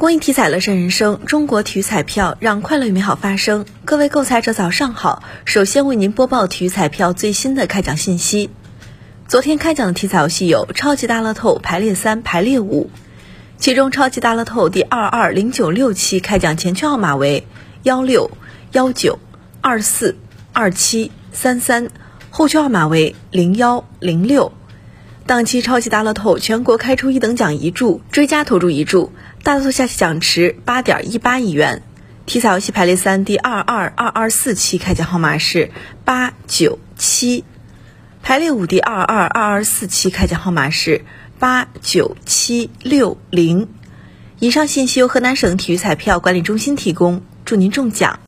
公益体彩乐善人生，中国体育彩票让快乐与美好发生。各位购彩者早上好，首先为您播报体育彩票最新的开奖信息。昨天开奖的体彩游戏有超级大乐透排列三、排列五，其中超级大乐透第二二零九六期开奖前圈号码为幺六幺九二四二七三三，后圈号码为零幺零六。当期超级大乐透全国开出一等奖一注，追加投注一注，大乐透下期奖池八点一八亿元。体彩游戏排列三第二二二二四期开奖号码是八九七，排列五第二二二二四期开奖号码是八九七六零。以上信息由河南省体育彩票管理中心提供，祝您中奖。